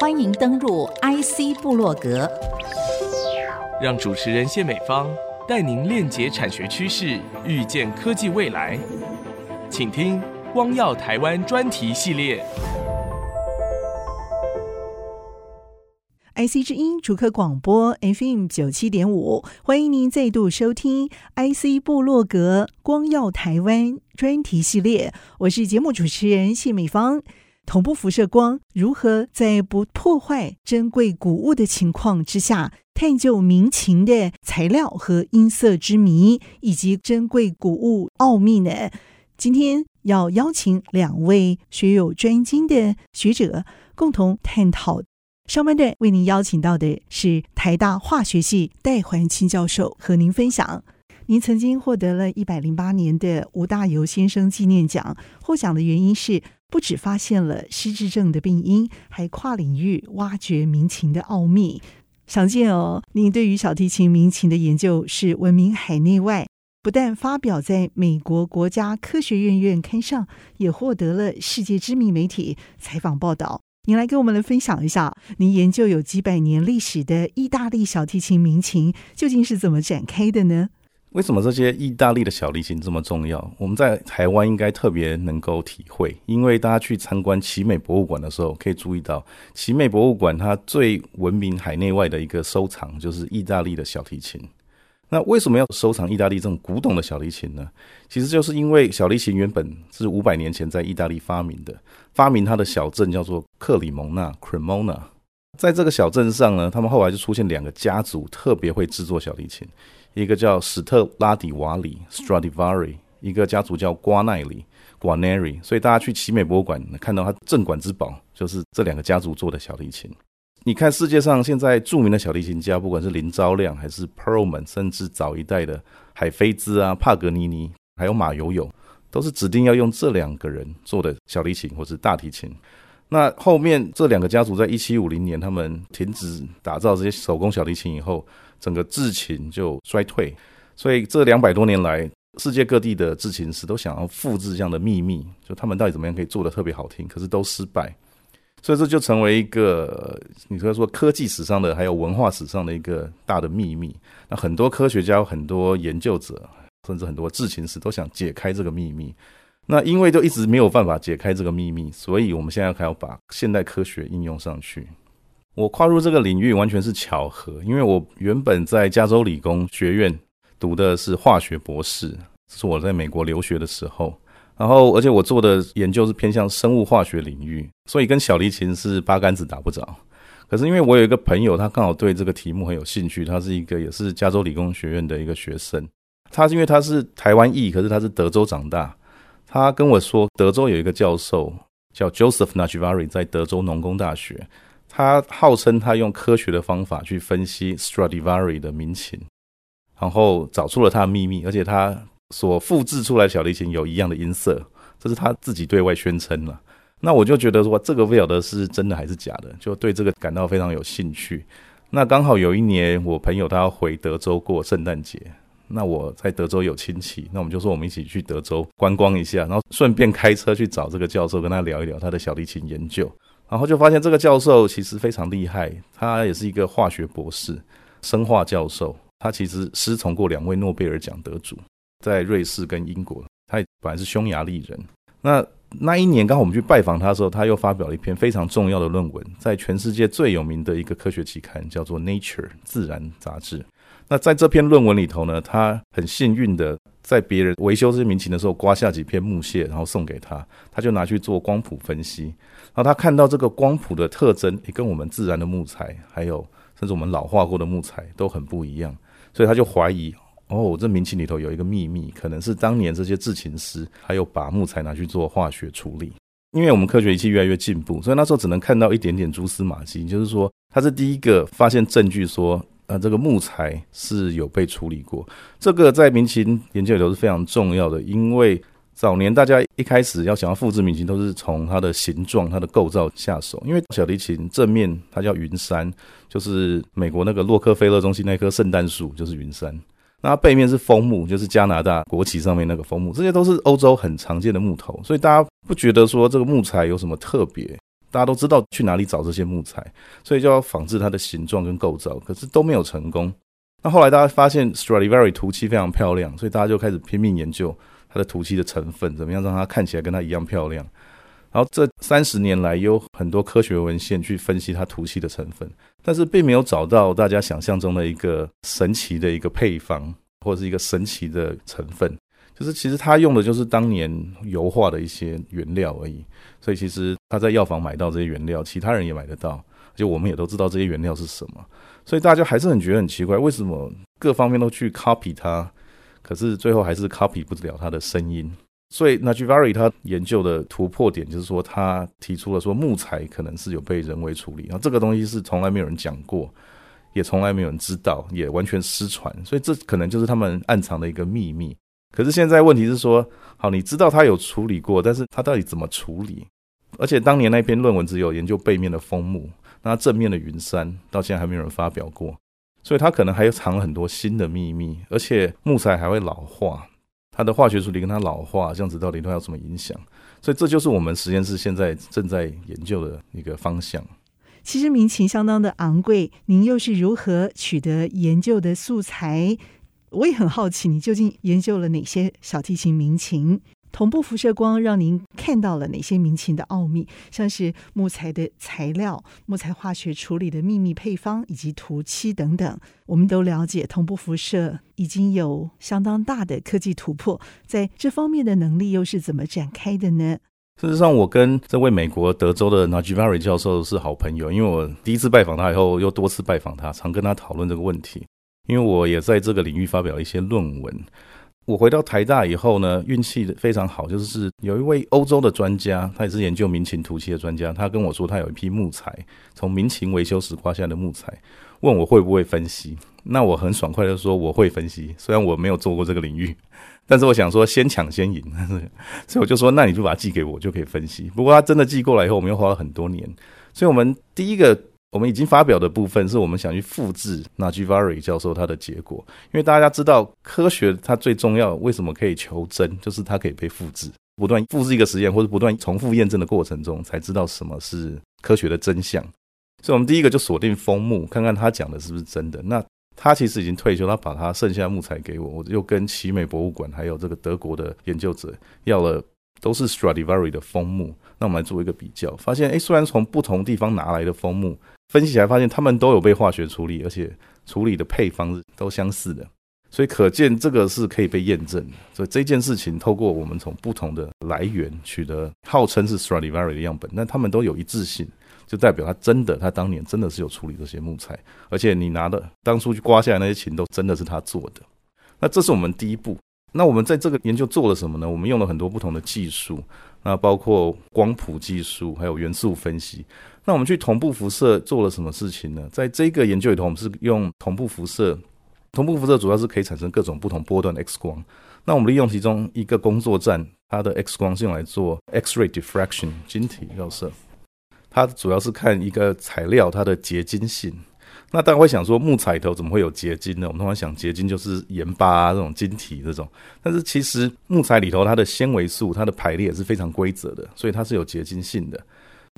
欢迎登入 IC 部落格，让主持人谢美芳带您链接产学趋势，预见科技未来。请听“光耀台湾”专题系列。IC 之音主客广播 FM 九七点五，欢迎您再度收听 IC 部落格“光耀台湾”专题系列。我是节目主持人谢美芳。同步辐射光如何在不破坏珍贵古物的情况之下，探究民情的材料和音色之谜，以及珍贵古物奥秘呢？今天要邀请两位学有专精的学者共同探讨。上半段为您邀请到的是台大化学系戴环清教授，和您分享。您曾经获得了一百零八年的吴大猷先生纪念奖，获奖的原因是。不只发现了失智症的病因，还跨领域挖掘民情的奥秘。想见哦，您对于小提琴民情的研究是闻名海内外，不但发表在美国国家科学院院刊上，也获得了世界知名媒体采访报道。您来跟我们来分享一下，您研究有几百年历史的意大利小提琴民情究竟是怎么展开的呢？为什么这些意大利的小提琴这么重要？我们在台湾应该特别能够体会，因为大家去参观奇美博物馆的时候，可以注意到奇美博物馆它最闻名海内外的一个收藏就是意大利的小提琴。那为什么要收藏意大利这种古董的小提琴呢？其实就是因为小提琴原本是五百年前在意大利发明的，发明它的小镇叫做克里蒙纳 （Cremona）。在这个小镇上呢，他们后来就出现两个家族特别会制作小提琴。一个叫史特拉底瓦里 （Stradivari），一个家族叫瓜奈里 （Guarneri）。所以大家去奇美博物馆看到他镇馆之宝，就是这两个家族做的小提琴。你看世界上现在著名的小提琴家，不管是林昭亮还是 Perlman，甚至早一代的海菲兹啊、帕格尼尼，还有马友友，都是指定要用这两个人做的小提琴或是大提琴。那后面这两个家族在一七五零年，他们停止打造这些手工小提琴以后，整个制琴就衰退。所以这两百多年来，世界各地的制琴师都想要复制这样的秘密，就他们到底怎么样可以做得特别好听，可是都失败。所以这就成为一个你可以说科技史上的，还有文化史上的一个大的秘密。那很多科学家、很多研究者，甚至很多制琴师都想解开这个秘密。那因为都一直没有办法解开这个秘密，所以我们现在还要把现代科学应用上去。我跨入这个领域完全是巧合，因为我原本在加州理工学院读的是化学博士，这是我在美国留学的时候。然后，而且我做的研究是偏向生物化学领域，所以跟小提琴是八竿子打不着。可是因为我有一个朋友，他刚好对这个题目很有兴趣，他是一个也是加州理工学院的一个学生。他是因为他是台湾裔，可是他是德州长大。他跟我说，德州有一个教授叫 Joseph Najvari，在德州农工大学，他号称他用科学的方法去分析 Stradivari 的民情，然后找出了他的秘密，而且他所复制出来小提琴有一样的音色，这是他自己对外宣称了。那我就觉得说，这个不晓得是真的还是假的，就对这个感到非常有兴趣。那刚好有一年，我朋友他要回德州过圣诞节。那我在德州有亲戚，那我们就说我们一起去德州观光一下，然后顺便开车去找这个教授，跟他聊一聊他的小提琴研究。然后就发现这个教授其实非常厉害，他也是一个化学博士、生化教授。他其实师从过两位诺贝尔奖得主，在瑞士跟英国。他也本来是匈牙利人。那那一年刚好我们去拜访他的时候，他又发表了一篇非常重要的论文，在全世界最有名的一个科学期刊叫做《Nature》自然杂志。那在这篇论文里头呢，他很幸运的在别人维修这些民琴的时候刮下几片木屑，然后送给他，他就拿去做光谱分析，然后他看到这个光谱的特征也跟我们自然的木材，还有甚至我们老化过的木材都很不一样，所以他就怀疑，哦，这民琴里头有一个秘密，可能是当年这些制琴师还有把木材拿去做化学处理，因为我们科学仪器越来越进步，所以那时候只能看到一点点蛛丝马迹，就是说他是第一个发现证据说。呃，这个木材是有被处理过，这个在民琴研究里头是非常重要的，因为早年大家一开始要想要复制民琴，都是从它的形状、它的构造下手。因为小提琴正面它叫云杉，就是美国那个洛克菲勒中心那棵圣诞树就是云杉，那背面是枫木，就是加拿大国旗上面那个枫木，这些都是欧洲很常见的木头，所以大家不觉得说这个木材有什么特别。大家都知道去哪里找这些木材，所以就要仿制它的形状跟构造，可是都没有成功。那后来大家发现 Stradivari 涂漆非常漂亮，所以大家就开始拼命研究的涂漆的成分，怎么样让它看起来跟它一样漂亮。然后这三十年来，有很多科学文献去分析它涂漆的成分，但是并没有找到大家想象中的一个神奇的一个配方，或者是一个神奇的成分。就是其实它用的就是当年油画的一些原料而已。所以其实他在药房买到这些原料，其他人也买得到，就我们也都知道这些原料是什么。所以大家还是很觉得很奇怪，为什么各方面都去 copy 它，可是最后还是 copy 不了它的声音。所以 Najvari 他研究的突破点就是说，他提出了说木材可能是有被人为处理，然后这个东西是从来没有人讲过，也从来没有人知道，也完全失传。所以这可能就是他们暗藏的一个秘密。可是现在问题是说，好，你知道他有处理过，但是他到底怎么处理？而且当年那篇论文只有研究背面的枫木，那正面的云杉到现在还没有人发表过，所以它可能还藏了很多新的秘密。而且木材还会老化。它的化学处理跟它老化这样子到底都有什么影响？所以这就是我们实验室现在正在研究的一个方向。其实民琴相当的昂贵，您又是如何取得研究的素材？我也很好奇，你究竟研究了哪些小提琴民琴？同步辐射光让您看到了哪些民情的奥秘，像是木材的材料、木材化学处理的秘密配方以及涂漆等等。我们都了解，同步辐射已经有相当大的科技突破，在这方面的能力又是怎么展开的呢？事实上，我跟这位美国德州的 Najivari 教授是好朋友，因为我第一次拜访他以后，又多次拜访他，常跟他讨论这个问题，因为我也在这个领域发表一些论文。我回到台大以后呢，运气非常好，就是有一位欧洲的专家，他也是研究民琴涂漆的专家，他跟我说他有一批木材，从民情维修时刮下的木材，问我会不会分析。那我很爽快的说我会分析，虽然我没有做过这个领域，但是我想说先抢先赢，所以我就说那你就把它寄给我，就可以分析。不过他真的寄过来以后，我们又花了很多年，所以我们第一个。我们已经发表的部分，是我们想去复制 Najvari 教授他的结果，因为大家知道科学它最重要，为什么可以求真，就是它可以被复制，不断复制一个实验或者不断重复验证的过程中，才知道什么是科学的真相。所以，我们第一个就锁定枫木，看看他讲的是不是真的。那他其实已经退休，他把他剩下的木材给我，我就跟奇美博物馆还有这个德国的研究者要了，都是 Stradivari 的枫木。那我们来做一个比较，发现，诶，虽然从不同地方拿来的枫木。分析起来发现，他们都有被化学处理，而且处理的配方都相似的，所以可见这个是可以被验证的。所以这件事情，透过我们从不同的来源取得号称是 Stradivari 的样本，但他们都有一致性，就代表他真的，他当年真的是有处理这些木材，而且你拿的当初去刮下来那些琴都真的是他做的。那这是我们第一步。那我们在这个研究做了什么呢？我们用了很多不同的技术，那包括光谱技术，还有元素分析。那我们去同步辐射做了什么事情呢？在这个研究里头，我们是用同步辐射。同步辐射主要是可以产生各种不同波段 X 光。那我们利用其中一个工作站，它的 X 光是用来做 X-ray diffraction 晶体绕射。它主要是看一个材料它的结晶性。那大家会想说，木材头怎么会有结晶呢？我们通常想结晶就是盐巴啊这种晶体这种，但是其实木材里头它的纤维素它的排列也是非常规则的，所以它是有结晶性的。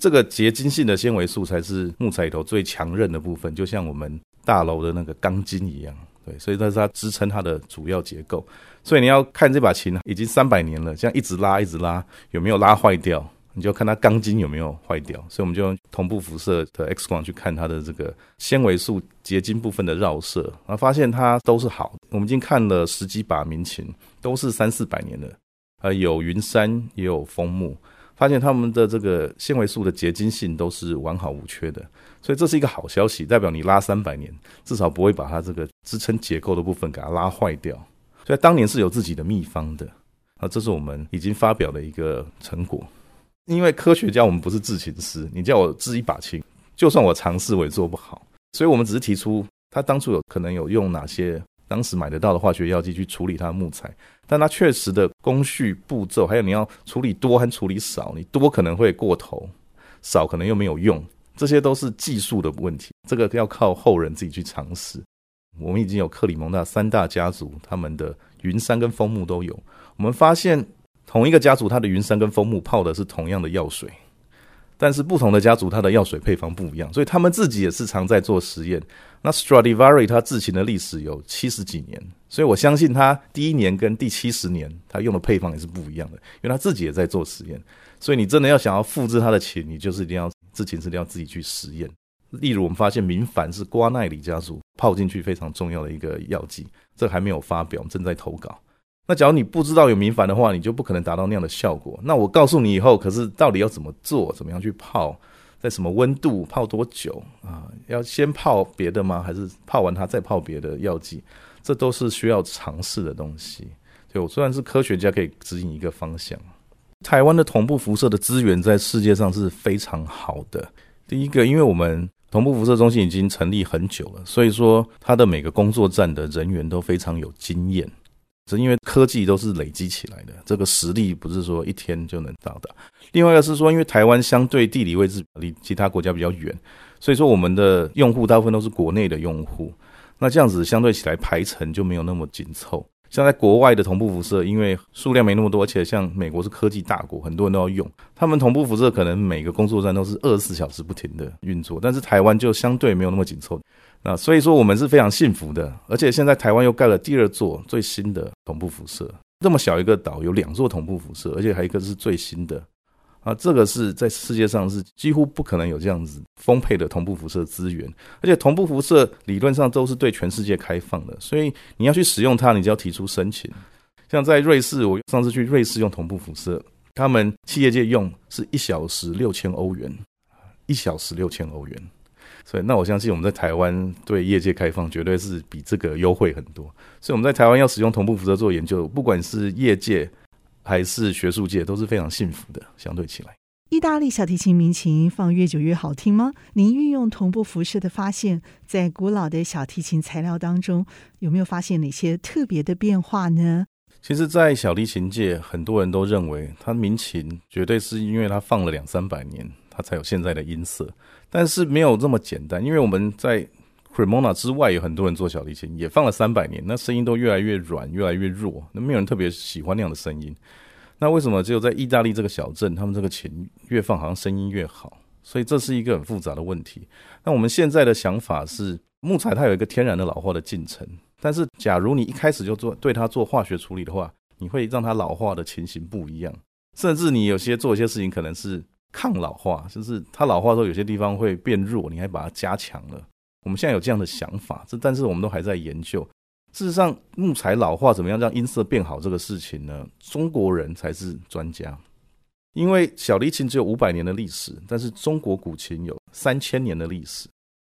这个结晶性的纤维素才是木材里头最强韧的部分，就像我们大楼的那个钢筋一样，对，所以这是它支撑它的主要结构。所以你要看这把琴已经三百年了，这样一直拉一直拉，有没有拉坏掉？你就看它钢筋有没有坏掉。所以我们就用同步辐射的 X 光去看它的这个纤维素结晶部分的绕射，然后发现它都是好。我们已经看了十几把民琴，都是三四百年的，呃，有云杉也有枫木。发现他们的这个纤维素的结晶性都是完好无缺的，所以这是一个好消息，代表你拉三百年，至少不会把它这个支撑结构的部分给它拉坏掉。所以当年是有自己的秘方的，啊，这是我们已经发表的一个成果。因为科学家我们不是制琴师，你叫我制一把琴，就算我尝试我也做不好，所以我们只是提出他当初有可能有用哪些。当时买得到的化学药剂去处理它的木材，但它确实的工序步骤，还有你要处理多和处理少，你多可能会过头，少可能又没有用，这些都是技术的问题。这个要靠后人自己去尝试。我们已经有克里蒙纳三大家族，他们的云杉跟枫木都有。我们发现同一个家族，它的云杉跟枫木泡的是同样的药水，但是不同的家族，它的药水配方不一样，所以他们自己也是常在做实验。那 Stradivari 它制琴的历史有七十几年，所以我相信他第一年跟第七十年他用的配方也是不一样的，因为他自己也在做实验。所以你真的要想要复制他的琴，你就是一定要制琴是一定要自己去实验。例如我们发现明矾是瓜奈里家族泡进去非常重要的一个药剂，这还没有发表，正在投稿。那假如你不知道有明矾的话，你就不可能达到那样的效果。那我告诉你以后，可是到底要怎么做？怎么样去泡？在什么温度？泡多久？啊，要先泡别的吗？还是泡完它再泡别的药剂？这都是需要尝试的东西。对我虽然是科学家可以指引一个方向。台湾的同步辐射的资源在世界上是非常好的。第一个，因为我们同步辐射中心已经成立很久了，所以说它的每个工作站的人员都非常有经验。是因为科技都是累积起来的，这个实力不是说一天就能到达。另外一个是说，因为台湾相对地理位置离其他国家比较远，所以说我们的用户大部分都是国内的用户，那这样子相对起来排程就没有那么紧凑。像在国外的同步辐射，因为数量没那么多，而且像美国是科技大国，很多人都要用，他们同步辐射可能每个工作站都是二十四小时不停的运作，但是台湾就相对没有那么紧凑。那所以说我们是非常幸福的，而且现在台湾又盖了第二座最新的同步辐射，这么小一个岛有两座同步辐射，而且还一个是最新的，啊，这个是在世界上是几乎不可能有这样子丰沛的同步辐射资源，而且同步辐射理论上都是对全世界开放的，所以你要去使用它，你就要提出申请。像在瑞士，我上次去瑞士用同步辐射，他们企业界用是一小时六千欧元，一小时六千欧元。所以，那我相信我们在台湾对业界开放，绝对是比这个优惠很多。所以我们在台湾要使用同步辐射做研究，不管是业界还是学术界，都是非常幸福的。相对起来，意大利小提琴民琴放越久越好听吗？您运用同步辐射的发现，在古老的小提琴材料当中，有没有发现哪些特别的变化呢？其实，在小提琴界，很多人都认为它民琴绝对是因为它放了两三百年。它才有现在的音色，但是没有这么简单，因为我们在 Cremona 之外有很多人做小提琴，也放了三百年，那声音都越来越软，越来越弱，那没有人特别喜欢那样的声音。那为什么只有在意大利这个小镇，他们这个琴越放好像声音越好？所以这是一个很复杂的问题。那我们现在的想法是，木材它有一个天然的老化的进程，但是假如你一开始就做对它做化学处理的话，你会让它老化的情形不一样，甚至你有些做一些事情可能是。抗老化就是它老化之后有些地方会变弱，你还把它加强了。我们现在有这样的想法，这但是我们都还在研究。事实上，木材老化怎么样让音色变好这个事情呢？中国人才是专家，因为小提琴只有五百年的历史，但是中国古琴有三千年的历史。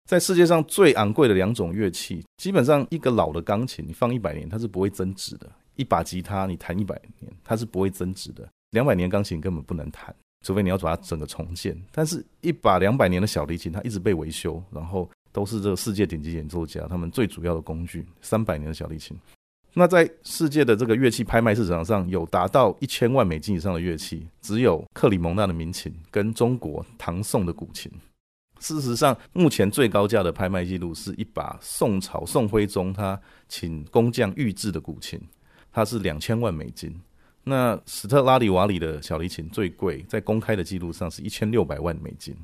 在世界上最昂贵的两种乐器，基本上一个老的钢琴你放一百年它是不会增值的，一把吉他你弹一百年它是不会增值的，两百年钢琴根本不能弹。除非你要把它整个重建，但是一把两百年的小提琴，它一直被维修，然后都是这个世界顶级演奏家他们最主要的工具。三百年的小提琴，那在世界的这个乐器拍卖市场上有达到一千万美金以上的乐器，只有克里蒙纳的民琴跟中国唐宋的古琴。事实上，目前最高价的拍卖记录是一把宋朝宋徽宗他请工匠预制的古琴，它是两千万美金。那史特拉里瓦里的小提琴最贵，在公开的记录上是一千六百万美金。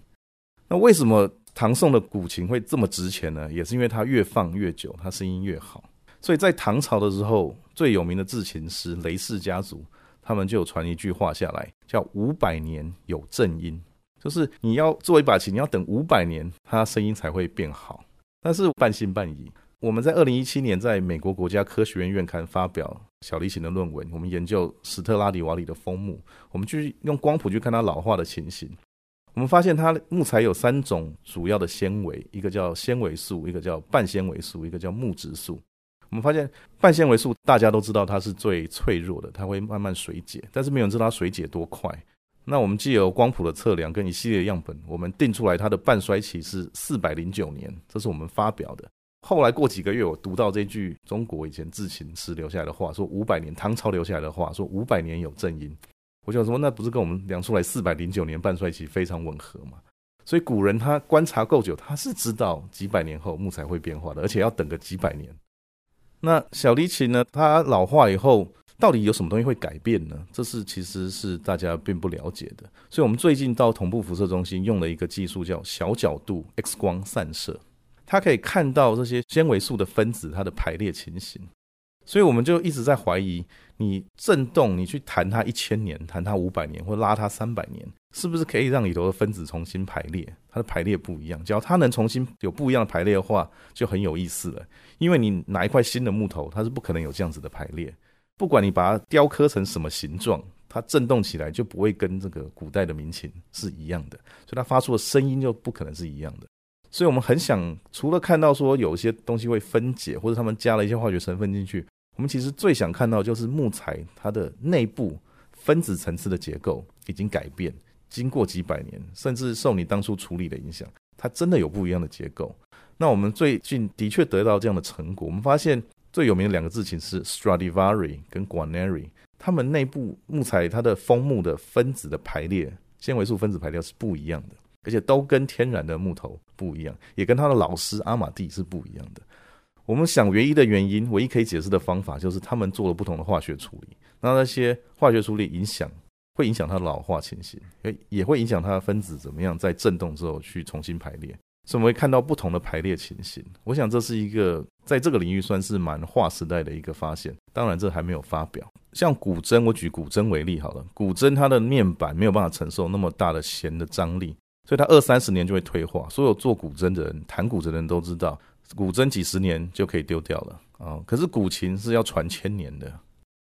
那为什么唐宋的古琴会这么值钱呢？也是因为它越放越久，它声音越好。所以在唐朝的时候，最有名的制琴师雷氏家族，他们就有传一句话下来，叫“五百年有正音”，就是你要做一把琴，你要等五百年，它声音才会变好。但是半信半疑。我们在二零一七年在美国国家科学院院刊发表小提琴的论文，我们研究史特拉迪瓦里的枫木，我们去用光谱去看它老化的情形。我们发现它木材有三种主要的纤维，一个叫纤维素，一个叫半纤维素，一个叫木质素。我们发现半纤维素大家都知道它是最脆弱的，它会慢慢水解，但是没有人知道它水解多快。那我们既有光谱的测量跟一系列样本，我们定出来它的半衰期是四百零九年，这是我们发表的。后来过几个月，我读到这句中国以前制琴师留下来的话，说五百年唐朝留下来的话，说五百年有正音。我想说，那不是跟我们量出来四百零九年半衰期非常吻合吗？所以古人他观察够久，他是知道几百年后木材会变化的，而且要等个几百年。那小提琴呢？它老化以后，到底有什么东西会改变呢？这是其实是大家并不了解的。所以我们最近到同步辐射中心用了一个技术叫小角度 X 光散射，它可以看到这些纤维素的分子它的排列情形。所以我们就一直在怀疑，你震动，你去弹它一千年，弹它五百年，或拉它三百年，是不是可以让里头的分子重新排列？它的排列不一样，只要它能重新有不一样的排列的话，就很有意思了。因为你拿一块新的木头，它是不可能有这样子的排列。不管你把它雕刻成什么形状，它震动起来就不会跟这个古代的民琴是一样的，所以它发出的声音就不可能是一样的。所以我们很想，除了看到说有些东西会分解，或者他们加了一些化学成分进去。我们其实最想看到就是木材它的内部分子层次的结构已经改变，经过几百年，甚至受你当初处理的影响，它真的有不一样的结构。那我们最近的确得到这样的成果，我们发现最有名的两个字琴是 Stradivari 跟 Guarneri，他们内部木材它的枫木的分子的排列，纤维素分子排列是不一样的，而且都跟天然的木头不一样，也跟他的老师阿玛蒂是不一样的。我们想，唯一的原因，唯一可以解释的方法，就是他们做了不同的化学处理。那那些化学处理影响，会影响它的老化情形，也也会影响它的分子怎么样在振动之后去重新排列。所以我们会看到不同的排列情形。我想这是一个在这个领域算是蛮划时代的一个发现。当然，这还没有发表。像古筝，我举古筝为例好了，古筝它的面板没有办法承受那么大的弦的张力，所以它二三十年就会退化。所有做古筝的人，弹古筝的人都知道。古筝几十年就可以丢掉了啊！可是古琴是要传千年的，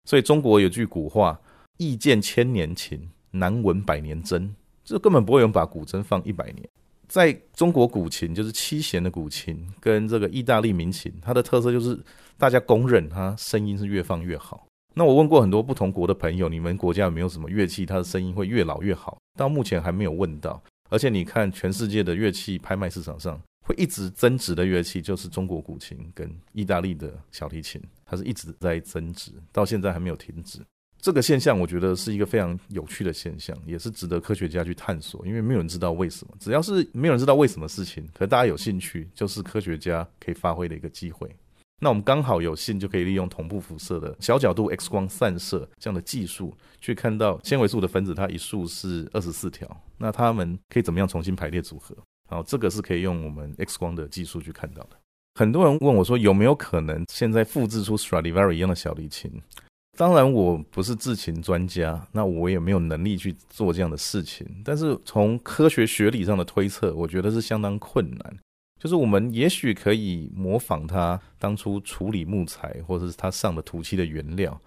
所以中国有句古话：“意见千年琴，难闻百年筝。”这根本不会有人把古筝放一百年。在中国古琴，就是七弦的古琴跟这个意大利民琴，它的特色就是大家公认它声音是越放越好。那我问过很多不同国的朋友，你们国家有没有什么乐器，它的声音会越老越好？到目前还没有问到。而且你看，全世界的乐器拍卖市场上。会一直增值的乐器就是中国古琴跟意大利的小提琴，它是一直在增值，到现在还没有停止。这个现象我觉得是一个非常有趣的现象，也是值得科学家去探索。因为没有人知道为什么，只要是没有人知道为什么事情，可是大家有兴趣，就是科学家可以发挥的一个机会。那我们刚好有幸就可以利用同步辐射的小角度 X 光散射这样的技术，去看到纤维素的分子，它一束是二十四条，那它们可以怎么样重新排列组合？好，这个是可以用我们 X 光的技术去看到的。很多人问我说，有没有可能现在复制出 Stradivari 一样的小提琴？当然，我不是制琴专家，那我也没有能力去做这样的事情。但是从科学学理上的推测，我觉得是相当困难。就是我们也许可以模仿它当初处理木材，或者是它上的涂漆的原料，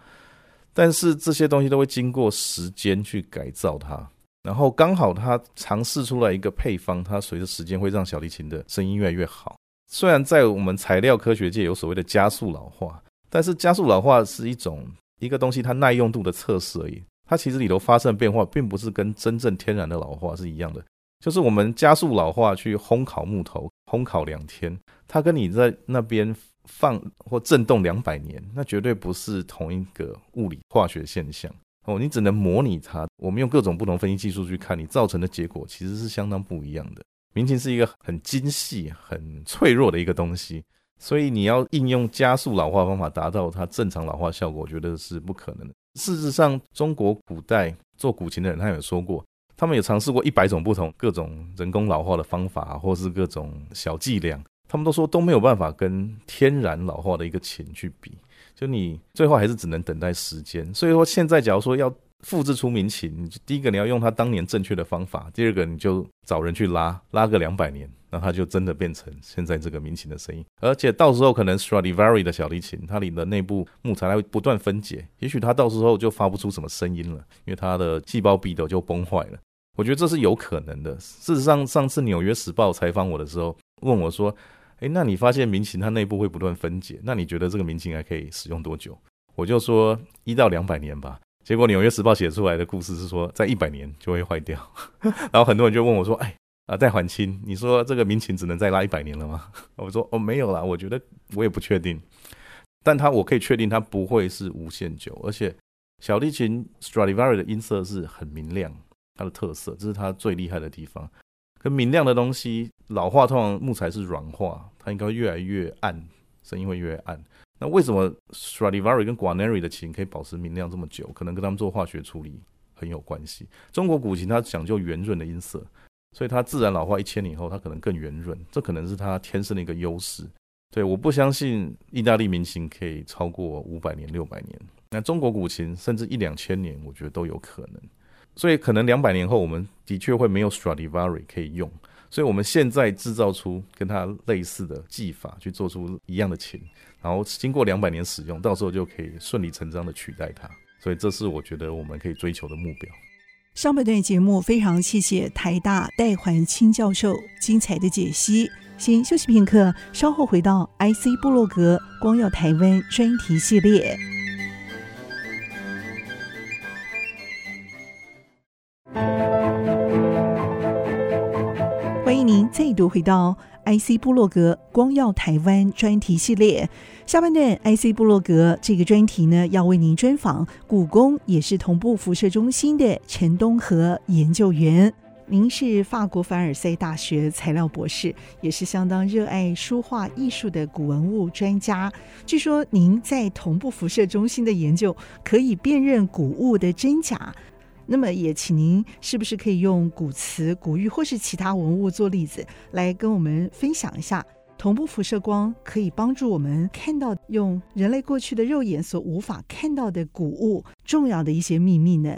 但是这些东西都会经过时间去改造它。然后刚好他尝试出来一个配方，它随着时间会让小提琴的声音越来越好。虽然在我们材料科学界有所谓的加速老化，但是加速老化是一种一个东西它耐用度的测试而已。它其实里头发生的变化，并不是跟真正天然的老化是一样的。就是我们加速老化去烘烤木头，烘烤两天，它跟你在那边放或震动两百年，那绝对不是同一个物理化学现象。哦，你只能模拟它。我们用各种不同分析技术去看，你造成的结果其实是相当不一样的。民琴是一个很精细、很脆弱的一个东西，所以你要应用加速老化方法达到它正常老化效果，我觉得是不可能的。事实上，中国古代做古琴的人，他有说过，他们有尝试过一百种不同各种人工老化的方法，或是各种小伎俩，他们都说都没有办法跟天然老化的一个琴去比。就你最后还是只能等待时间，所以说现在假如说要复制出民琴，第一个你要用它当年正确的方法，第二个你就找人去拉，拉个两百年，那它就真的变成现在这个民琴的声音。而且到时候可能 Stradivari 的小提琴，它里的内部木材它会不断分解，也许它到时候就发不出什么声音了，因为它的细胞壁都就崩坏了。我觉得这是有可能的。事实上，上次纽约时报采访我的时候问我说。诶，那你发现民琴它内部会不断分解，那你觉得这个民琴还可以使用多久？我就说一到两百年吧。结果《纽约时报》写出来的故事是说，在一百年就会坏掉。然后很多人就问我说：“哎，啊，戴环清，你说这个民琴只能再拉一百年了吗？” 我说：“哦，没有啦，我觉得我也不确定，但它我可以确定它不会是无限久。而且小提琴 Stradivari 的音色是很明亮，它的特色，这是它最厉害的地方。”跟明亮的东西老化，通常木材是软化，它应该越来越暗，声音会越来越暗。那为什么 Stradivari 跟 Guarneri 的琴可以保持明亮这么久？可能跟他们做化学处理很有关系。中国古琴它讲究圆润的音色，所以它自然老化一千年以后，它可能更圆润，这可能是它天生的一个优势。对，我不相信意大利民琴可以超过五百年、六百年。那中国古琴甚至一两千年，我觉得都有可能。所以可能两百年后，我们的确会没有 Stradivari 可以用。所以我们现在制造出跟它类似的技法，去做出一样的琴，然后经过两百年使用，到时候就可以顺理成章的取代它。所以这是我觉得我们可以追求的目标。上半段节目非常谢谢台大戴环清教授精彩的解析。先休息片刻，稍后回到 IC 部落格光耀台湾专题系列。欢迎您再度回到 IC 部落格光耀台湾专题系列。下半段 IC 部落格这个专题呢，要为您专访故宫，也是同步辐射中心的陈东和研究员。您是法国凡尔赛大学材料博士，也是相当热爱书画艺术的古文物专家。据说您在同步辐射中心的研究可以辨认古物的真假。那么也请您是不是可以用古瓷、古玉或是其他文物做例子，来跟我们分享一下同步辐射光可以帮助我们看到用人类过去的肉眼所无法看到的古物重要的一些秘密呢？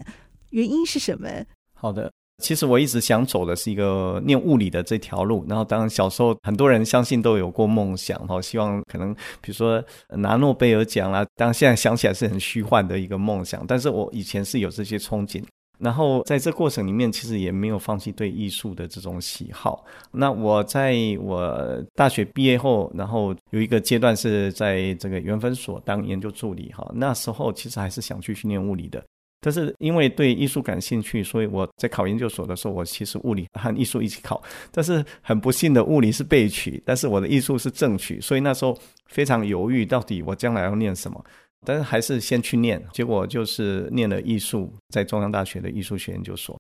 原因是什么？好的。其实我一直想走的是一个念物理的这条路，然后当然小时候很多人相信都有过梦想，哈，希望可能比如说拿诺贝尔奖啦，当然现在想起来是很虚幻的一个梦想，但是我以前是有这些憧憬，然后在这过程里面其实也没有放弃对艺术的这种喜好。那我在我大学毕业后，然后有一个阶段是在这个原分所当研究助理，哈，那时候其实还是想去训练物理的。但是因为对艺术感兴趣，所以我在考研究所的时候，我其实物理和艺术一起考。但是很不幸的，物理是被取，但是我的艺术是正取，所以那时候非常犹豫，到底我将来要念什么。但是还是先去念，结果就是念了艺术，在中央大学的艺术学研究所。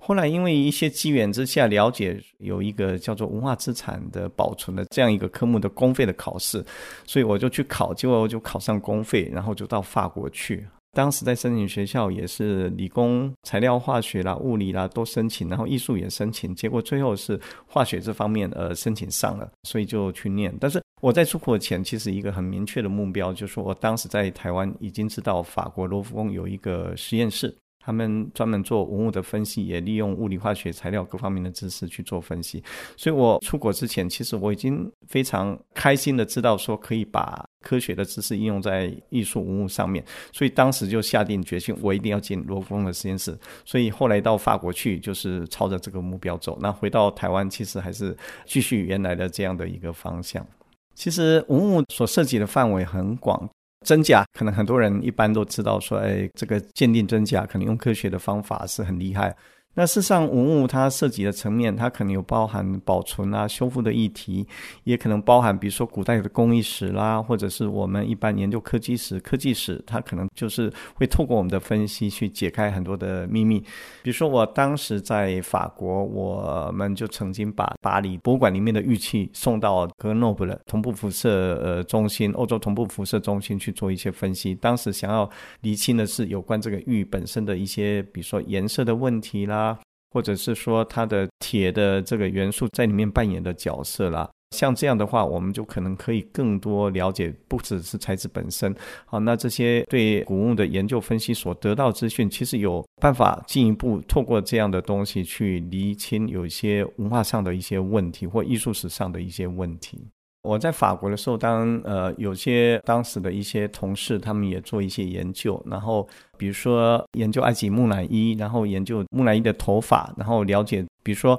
后来因为一些机缘之下，了解有一个叫做文化资产的保存的这样一个科目的公费的考试，所以我就去考，结果我就考上公费，然后就到法国去。当时在申请学校也是理工、材料、化学啦、物理啦都申请，然后艺术也申请，结果最后是化学这方面呃申请上了，所以就去念。但是我在出国前其实一个很明确的目标，就是说我当时在台湾已经知道法国罗浮宫有一个实验室。他们专门做文物的分析，也利用物理、化学、材料各方面的知识去做分析。所以我出国之前，其实我已经非常开心的知道说可以把科学的知识应用在艺术文物上面。所以当时就下定决心，我一定要进罗浮宫的实验室。所以后来到法国去，就是朝着这个目标走。那回到台湾，其实还是继续原来的这样的一个方向。其实文物所涉及的范围很广。真假可能很多人一般都知道，说，哎，这个鉴定真假可能用科学的方法是很厉害。那事实上，文物它涉及的层面，它可能有包含保存啊、修复的议题，也可能包含比如说古代的工艺史啦，或者是我们一般研究科技史、科技史，它可能就是会透过我们的分析去解开很多的秘密。比如说，我当时在法国，我们就曾经把巴黎博物馆里面的玉器送到格诺布的同步辐射呃中心，欧洲同步辐射中心去做一些分析。当时想要厘清的是有关这个玉本身的一些，比如说颜色的问题啦。或者是说它的铁的这个元素在里面扮演的角色啦，像这样的话，我们就可能可以更多了解，不只是材质本身。好，那这些对古物的研究分析所得到资讯，其实有办法进一步透过这样的东西去厘清有一些文化上的一些问题，或艺术史上的一些问题。我在法国的时候，当呃有些当时的一些同事，他们也做一些研究，然后比如说研究埃及木乃伊，然后研究木乃伊的头发，然后了解比如说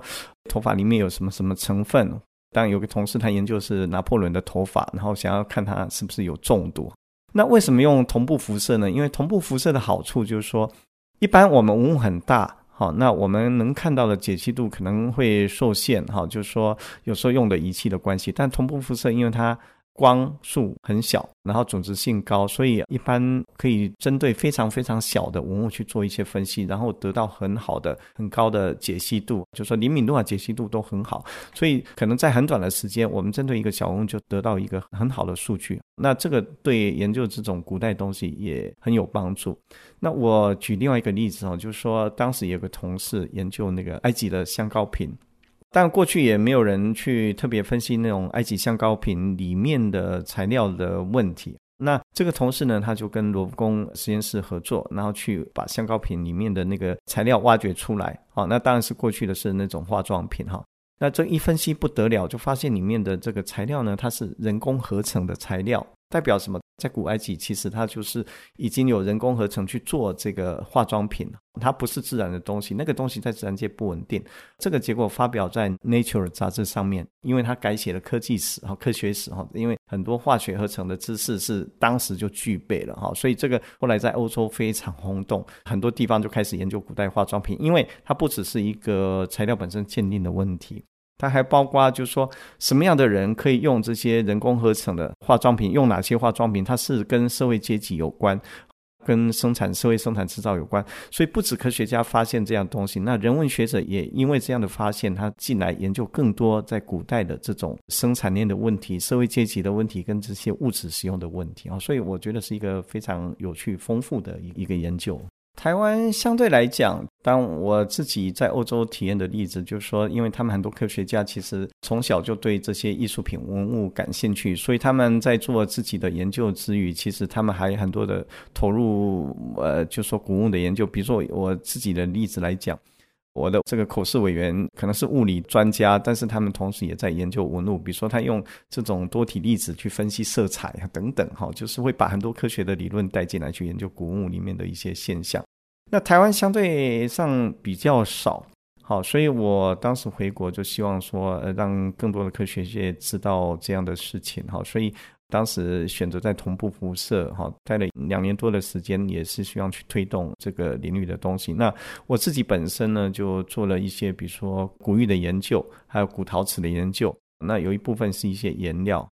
头发里面有什么什么成分。当有个同事他研究是拿破仑的头发，然后想要看他是不是有中毒。那为什么用同步辐射呢？因为同步辐射的好处就是说，一般我们文物很大。好，那我们能看到的解析度可能会受限，哈，就是说有时候用的仪器的关系。但同步辐射，因为它光束很小，然后准确性高，所以一般可以针对非常非常小的文物去做一些分析，然后得到很好的、很高的解析度，就说灵敏度啊、解析度都很好。所以可能在很短的时间，我们针对一个小文物就得到一个很好的数据。那这个对研究这种古代东西也很有帮助。那我举另外一个例子哦，就是说当时有个同事研究那个埃及的香膏瓶。但过去也没有人去特别分析那种埃及香膏瓶里面的材料的问题。那这个同事呢，他就跟罗浮宫实验室合作，然后去把香膏瓶里面的那个材料挖掘出来。好，那当然是过去的是那种化妆品哈。那这一分析不得了，就发现里面的这个材料呢，它是人工合成的材料。代表什么？在古埃及，其实它就是已经有人工合成去做这个化妆品，它不是自然的东西。那个东西在自然界不稳定。这个结果发表在《Nature》杂志上面，因为它改写了科技史哈、科学史哈。因为很多化学合成的知识是当时就具备了哈，所以这个后来在欧洲非常轰动，很多地方就开始研究古代化妆品，因为它不只是一个材料本身鉴定的问题。它还包括，就是说，什么样的人可以用这些人工合成的化妆品？用哪些化妆品？它是跟社会阶级有关，跟生产社会生产制造有关。所以，不止科学家发现这样东西，那人文学者也因为这样的发现，他进来研究更多在古代的这种生产链的问题、社会阶级的问题跟这些物质使用的问题啊。所以，我觉得是一个非常有趣、丰富的一一个研究。台湾相对来讲，当我自己在欧洲体验的例子，就是说，因为他们很多科学家其实从小就对这些艺术品文物感兴趣，所以他们在做自己的研究之余，其实他们还有很多的投入，呃，就说古物的研究。比如说我自己的例子来讲，我的这个口试委员可能是物理专家，但是他们同时也在研究文物，比如说他用这种多体粒子去分析色彩啊等等，哈，就是会把很多科学的理论带进来去研究古物里面的一些现象。那台湾相对上比较少，好，所以我当时回国就希望说，呃，让更多的科学界知道这样的事情，好，所以当时选择在同步辐射，哈，待了两年多的时间，也是希望去推动这个领域的东西。那我自己本身呢，就做了一些，比如说古玉的研究，还有古陶瓷的研究。那有一部分是一些颜料，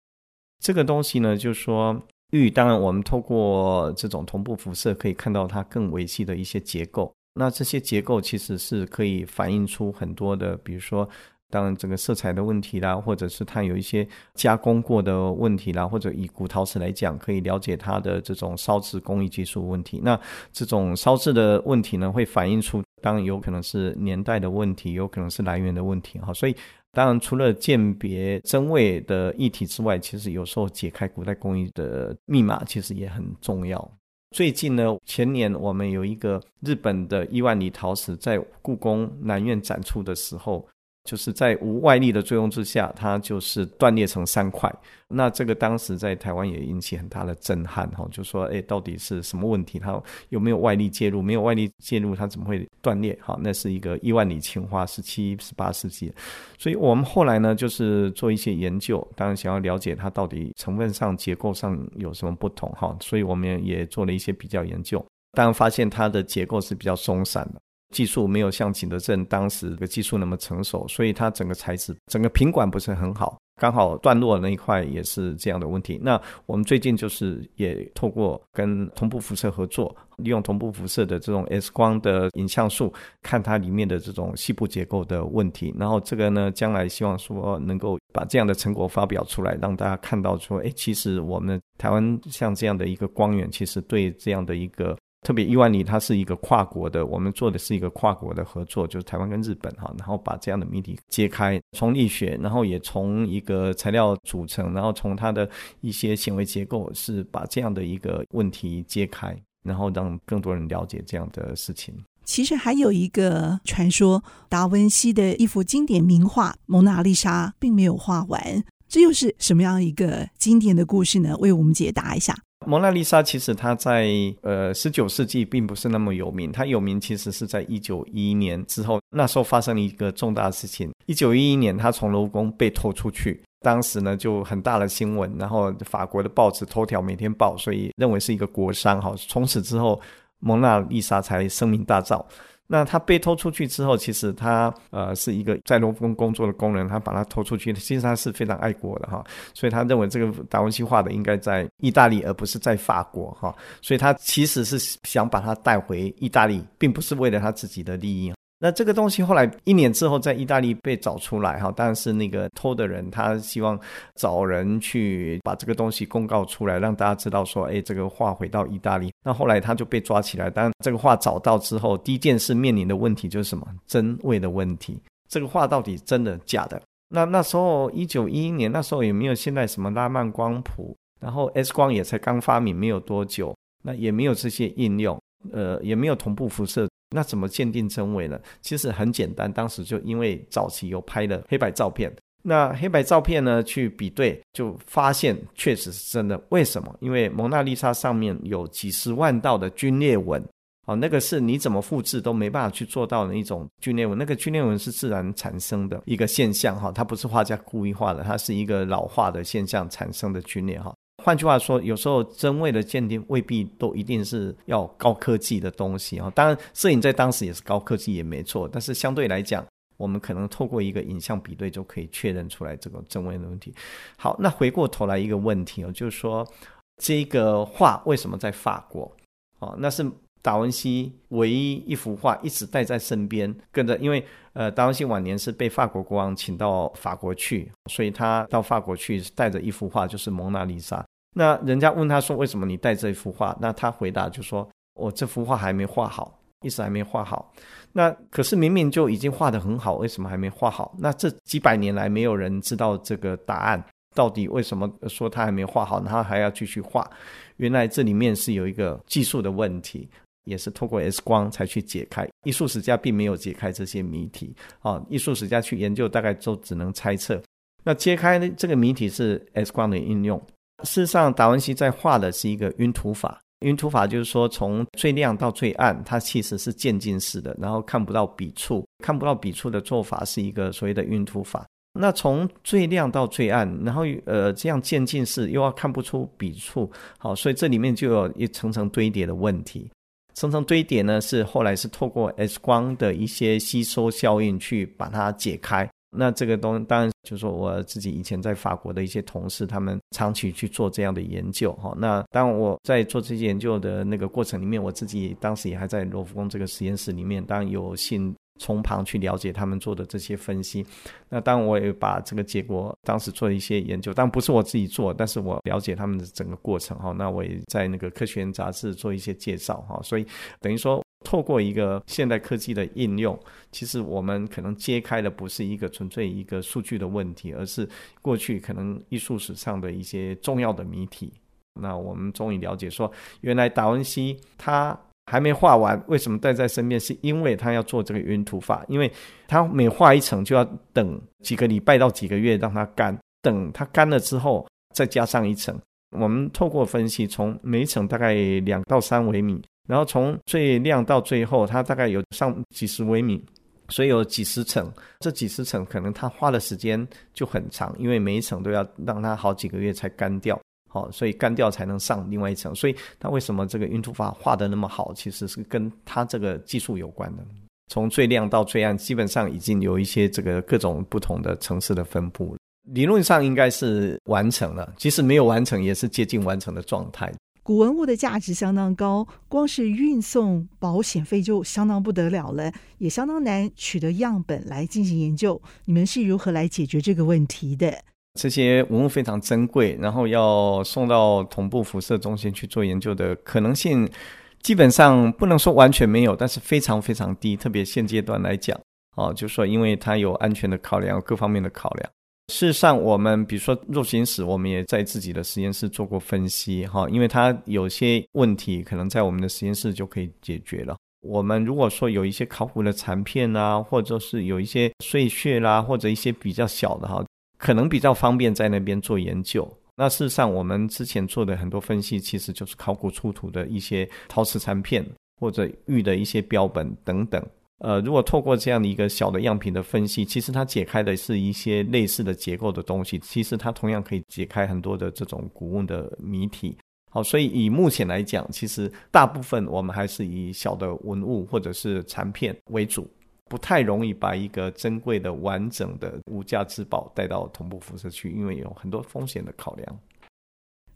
这个东西呢，就是说。玉当然，我们透过这种同步辐射可以看到它更微细的一些结构。那这些结构其实是可以反映出很多的，比如说，当然整个色彩的问题啦，或者是它有一些加工过的问题啦，或者以古陶瓷来讲，可以了解它的这种烧制工艺技术问题。那这种烧制的问题呢，会反映出当然有可能是年代的问题，有可能是来源的问题。哈，所以。当然，除了鉴别真伪的议题之外，其实有时候解开古代工艺的密码，其实也很重要。最近呢，前年我们有一个日本的伊万里陶瓷在故宫南院展出的时候。就是在无外力的作用之下，它就是断裂成三块。那这个当时在台湾也引起很大的震撼哈，就说哎，到底是什么问题？它有没有外力介入？没有外力介入，它怎么会断裂？哈，那是一个亿万里青花，十七、十八世纪。所以我们后来呢，就是做一些研究，当然想要了解它到底成分上、结构上有什么不同哈。所以我们也做了一些比较研究，当然发现它的结构是比较松散的。技术没有像景德镇当时的技术那么成熟，所以它整个材质、整个品管不是很好，刚好断落那一块也是这样的问题。那我们最近就是也透过跟同步辐射合作，利用同步辐射的这种 X 光的影像术，看它里面的这种细部结构的问题。然后这个呢，将来希望说能够把这样的成果发表出来，让大家看到说，哎，其实我们台湾像这样的一个光源，其实对这样的一个。特别伊万里，它是一个跨国的，我们做的是一个跨国的合作，就是台湾跟日本哈，然后把这样的谜题揭开，从力学，然后也从一个材料组成，然后从它的一些行为结构，是把这样的一个问题揭开，然后让更多人了解这样的事情。其实还有一个传说，达文西的一幅经典名画《蒙娜丽莎》并没有画完，这又是什么样一个经典的故事呢？为我们解答一下。蒙娜丽莎其实她在呃十九世纪并不是那么有名，她有名其实是在一九一一年之后，那时候发生了一个重大事情。一九一一年，她从卢浮宫被偷出去，当时呢就很大的新闻，然后法国的报纸头条每天报，所以认为是一个国殇。哈，从此之后，蒙娜丽莎才声名大噪。那他被偷出去之后，其实他呃是一个在罗浮宫工作的工人，他把他偷出去，其实他是非常爱国的哈，所以他认为这个达文西画的应该在意大利，而不是在法国哈，所以他其实是想把他带回意大利，并不是为了他自己的利益。那这个东西后来一年之后在意大利被找出来哈，但是那个偷的人，他希望找人去把这个东西公告出来，让大家知道说，哎，这个画回到意大利。那后来他就被抓起来，但这个画找到之后，第一件事面临的问题就是什么？真伪的问题。这个画到底真的假的？那那时候一九一一年，那时候也没有现在什么拉曼光谱，然后 X 光也才刚发明没有多久，那也没有这些应用，呃，也没有同步辐射。那怎么鉴定真伪呢？其实很简单，当时就因为早期有拍了黑白照片，那黑白照片呢去比对，就发现确实是真的。为什么？因为蒙娜丽莎上面有几十万道的龟裂纹，哦，那个是你怎么复制都没办法去做到的一种龟裂纹。那个龟裂纹是自然产生的一个现象，哈，它不是画家故意画的，它是一个老化的现象产生的龟裂，哈。换句话说，有时候真伪的鉴定未必都一定是要高科技的东西啊。当然，摄影在当时也是高科技，也没错。但是相对来讲，我们可能透过一个影像比对就可以确认出来这个真伪的问题。好，那回过头来一个问题哦，就是说这个画为什么在法国？哦，那是达文西唯一一幅画一直带在身边，跟着，因为呃，达文西晚年是被法国国王请到法国去，所以他到法国去带着一幅画，就是蒙娜丽莎。那人家问他说：“为什么你带这一幅画？”那他回答就说：“我这幅画还没画好，一直还没画好。那可是明明就已经画得很好，为什么还没画好？那这几百年来没有人知道这个答案，到底为什么说他还没画好，然后还要继续画？原来这里面是有一个技术的问题，也是透过 X 光才去解开。艺术史家并没有解开这些谜题啊，艺术史家去研究大概都只能猜测。那揭开这个谜题是 X 光的应用。”事实上，达文西在画的是一个晕涂法。晕涂法就是说，从最亮到最暗，它其实是渐进式的，然后看不到笔触，看不到笔触的做法是一个所谓的晕涂法。那从最亮到最暗，然后呃这样渐进式又要看不出笔触，好，所以这里面就有一层层堆叠的问题。层层堆叠呢，是后来是透过 X 光的一些吸收效应去把它解开。那这个东当然就是说我自己以前在法国的一些同事，他们长期去做这样的研究哈。那当我在做这些研究的那个过程里面，我自己当时也还在罗浮宫这个实验室里面，当然有幸从旁去了解他们做的这些分析。那当然我也把这个结果当时做一些研究，当然不是我自己做，但是我了解他们的整个过程哈。那我也在那个科学杂志做一些介绍哈。所以等于说。透过一个现代科技的应用，其实我们可能揭开的不是一个纯粹一个数据的问题，而是过去可能艺术史上的一些重要的谜题。那我们终于了解说，原来达文西他还没画完，为什么带在身边？是因为他要做这个晕涂法，因为他每画一层就要等几个礼拜到几个月让它干，等它干了之后再加上一层。我们透过分析，从每一层大概两到三微米。然后从最亮到最后，它大概有上几十微米，所以有几十层。这几十层可能它花的时间就很长，因为每一层都要让它好几个月才干掉，好，所以干掉才能上另外一层。所以它为什么这个晕涂法画得那么好，其实是跟它这个技术有关的。从最亮到最暗，基本上已经有一些这个各种不同的层次的分布，理论上应该是完成了，即使没有完成，也是接近完成的状态。古文物的价值相当高，光是运送保险费就相当不得了了，也相当难取得样本来进行研究。你们是如何来解决这个问题的？这些文物非常珍贵，然后要送到同步辐射中心去做研究的可能性，基本上不能说完全没有，但是非常非常低。特别现阶段来讲，哦，就说因为它有安全的考量，各方面的考量。事实上，我们比如说肉形石，我们也在自己的实验室做过分析，哈，因为它有些问题可能在我们的实验室就可以解决了。我们如果说有一些考古的残片啊，或者是有一些碎屑啦，或者一些比较小的哈，可能比较方便在那边做研究。那事实上，我们之前做的很多分析，其实就是考古出土的一些陶瓷残片或者玉的一些标本等等。呃，如果透过这样的一个小的样品的分析，其实它解开的是一些类似的结构的东西，其实它同样可以解开很多的这种古物的谜题。好，所以以目前来讲，其实大部分我们还是以小的文物或者是残片为主，不太容易把一个珍贵的、完整的无价之宝带到同步辐射区，因为有很多风险的考量。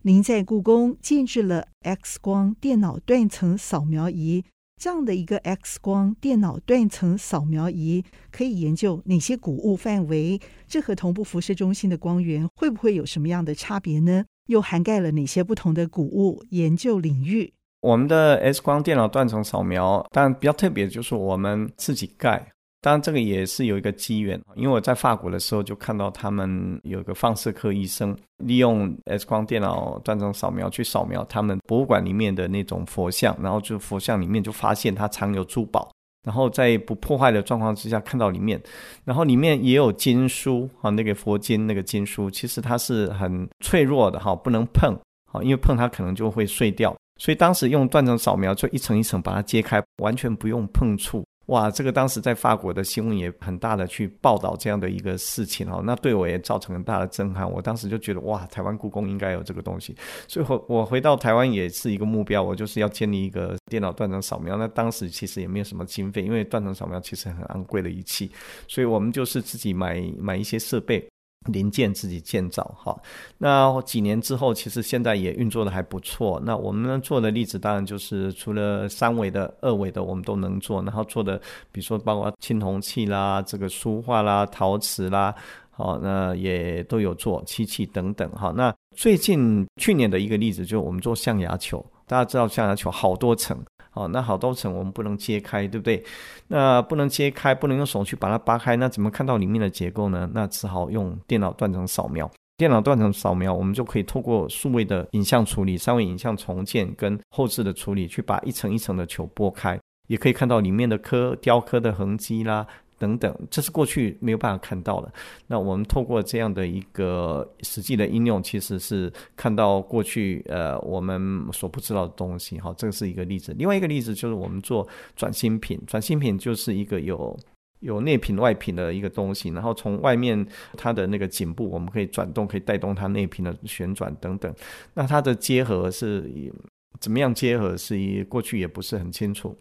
您在故宫建置了 X 光电脑断层扫描仪，这样的一个 X 光电脑断层扫描仪可以研究哪些谷物范围？这和同步辐射中心的光源会不会有什么样的差别呢？又涵盖了哪些不同的谷物研究领域？我们的 X 光电脑断层扫描，但比较特别的就是我们自己盖。当然这个也是有一个机缘，因为我在法国的时候就看到他们有一个放射科医生利用 X 光电脑断层扫描去扫描他们博物馆里面的那种佛像，然后就佛像里面就发现它藏有珠宝。然后在不破坏的状况之下看到里面，然后里面也有经书啊，那个佛经那个经书，其实它是很脆弱的哈，不能碰啊，因为碰它可能就会碎掉。所以当时用断层扫描就一层一层把它揭开，完全不用碰触。哇，这个当时在法国的新闻也很大的去报道这样的一个事情哦，那对我也造成很大的震撼。我当时就觉得哇，台湾故宫应该有这个东西，所以我我回到台湾也是一个目标，我就是要建立一个电脑断层扫描。那当时其实也没有什么经费，因为断层扫描其实很昂贵的仪器，所以我们就是自己买买一些设备。零件自己建造哈，那几年之后，其实现在也运作的还不错。那我们做的例子，当然就是除了三维的、二维的，我们都能做。然后做的，比如说包括青铜器啦、这个书画啦、陶瓷啦，好，那也都有做漆器等等哈。那最近去年的一个例子，就是我们做象牙球，大家知道象牙球好多层。哦，那好多层我们不能揭开，对不对？那不能揭开，不能用手去把它扒开，那怎么看到里面的结构呢？那只好用电脑断层扫描。电脑断层扫描，我们就可以透过数位的影像处理、三维影像重建跟后置的处理，去把一层一层的球剥开，也可以看到里面的刻雕刻的痕迹啦。等等，这是过去没有办法看到的。那我们透过这样的一个实际的应用，其实是看到过去呃我们所不知道的东西。哈，这是一个例子。另外一个例子就是我们做转新品，转新品就是一个有有内屏外屏的一个东西，然后从外面它的那个颈部我们可以转动，可以带动它内屏的旋转等等。那它的结合是怎么样结合，是一过去也不是很清楚。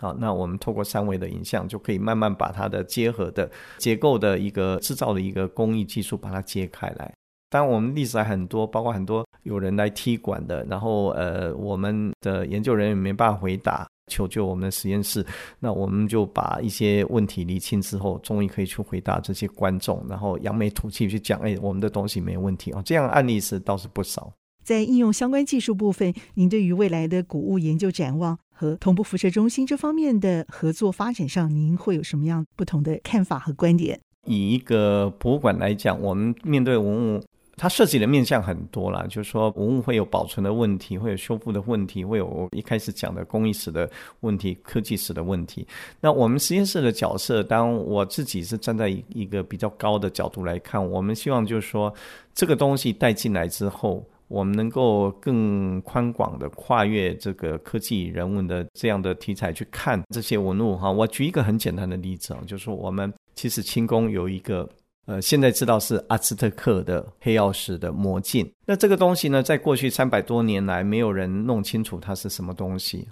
好，那我们透过三维的影像，就可以慢慢把它的结合的结构的一个制造的一个工艺技术把它揭开来。当然，我们例子还很多，包括很多有人来踢馆的，然后呃，我们的研究人员没办法回答，求救我们的实验室，那我们就把一些问题厘清之后，终于可以去回答这些观众，然后扬眉吐气去讲，哎，我们的东西没问题啊，这样案例是倒是不少。在应用相关技术部分，您对于未来的古物研究展望和同步辐射中心这方面的合作发展上，您会有什么样不同的看法和观点？以一个博物馆来讲，我们面对文物，它涉及的面向很多啦，就是说文物会有保存的问题，会有修复的问题，会有我一开始讲的工艺史的问题、科技史的问题。那我们实验室的角色，当我自己是站在一个比较高的角度来看，我们希望就是说，这个东西带进来之后。我们能够更宽广的跨越这个科技人文的这样的题材去看这些文物哈。我举一个很简单的例子啊，就是我们其实清宫有一个呃，现在知道是阿兹特克的黑曜石的魔镜。那这个东西呢，在过去三百多年来，没有人弄清楚它是什么东西。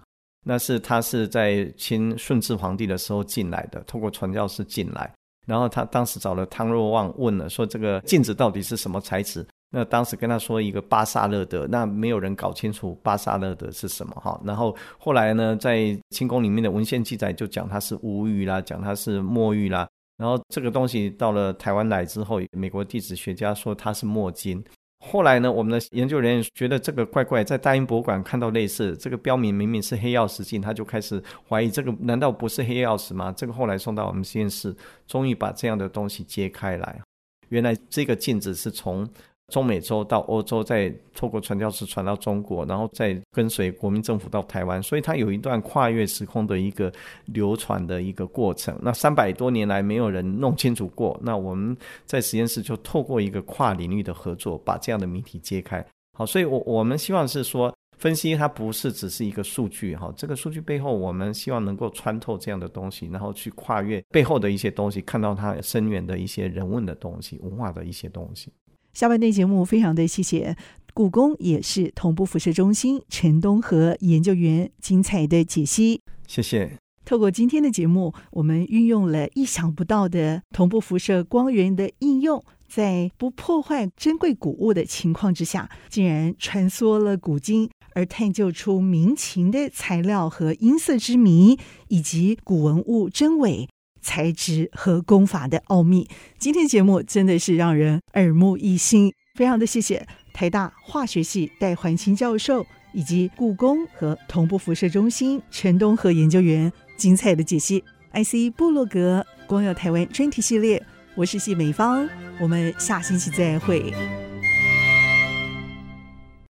那是它是在清顺治皇帝的时候进来的，透过传教士进来，然后他当时找了汤若望问了，说这个镜子到底是什么材质？那当时跟他说一个巴萨勒德，那没有人搞清楚巴萨勒德是什么哈。然后后来呢，在清宫里面的文献记载就讲它是乌玉啦，讲它是墨玉啦。然后这个东西到了台湾来之后，美国地质学家说它是墨金。后来呢，我们的研究人员觉得这个怪怪，在大英博物馆看到类似这个标明，明明是黑曜石镜，他就开始怀疑这个难道不是黑曜石吗？这个后来送到我们实验室，终于把这样的东西揭开来，原来这个镜子是从。中美洲到欧洲，再透过传教士传到中国，然后再跟随国民政府到台湾，所以它有一段跨越时空的一个流传的一个过程。那三百多年来没有人弄清楚过，那我们在实验室就透过一个跨领域的合作，把这样的谜题揭开。好，所以我我们希望是说，分析它不是只是一个数据哈，这个数据背后，我们希望能够穿透这样的东西，然后去跨越背后的一些东西，看到它深远的一些人文的东西、文化的一些东西。下半段节目，非常的谢谢故宫也是同步辐射中心陈东和研究员精彩的解析。谢谢。透过今天的节目，我们运用了意想不到的同步辐射光源的应用。在不破坏珍贵古物的情况之下，竟然穿梭了古今，而探究出民情的材料和音色之谜，以及古文物真伪、材质和工法的奥秘。今天节目真的是让人耳目一新，非常的谢谢台大化学系戴环清教授以及故宫和同步辐射中心陈东和研究员精彩的解析。IC 部落格光耀台湾专题系列。我是谢美芳，我们下星期再会。